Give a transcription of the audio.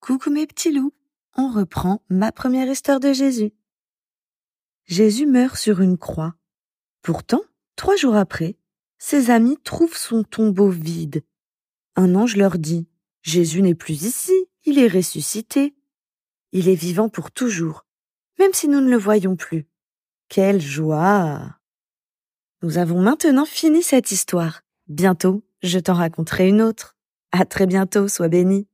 Coucou mes petits loups, on reprend ma première histoire de Jésus. Jésus meurt sur une croix. Pourtant, trois jours après, ses amis trouvent son tombeau vide. Un ange leur dit, Jésus n'est plus ici, il est ressuscité. Il est vivant pour toujours, même si nous ne le voyons plus. Quelle joie Nous avons maintenant fini cette histoire. Bientôt, je t'en raconterai une autre. À très bientôt, sois béni.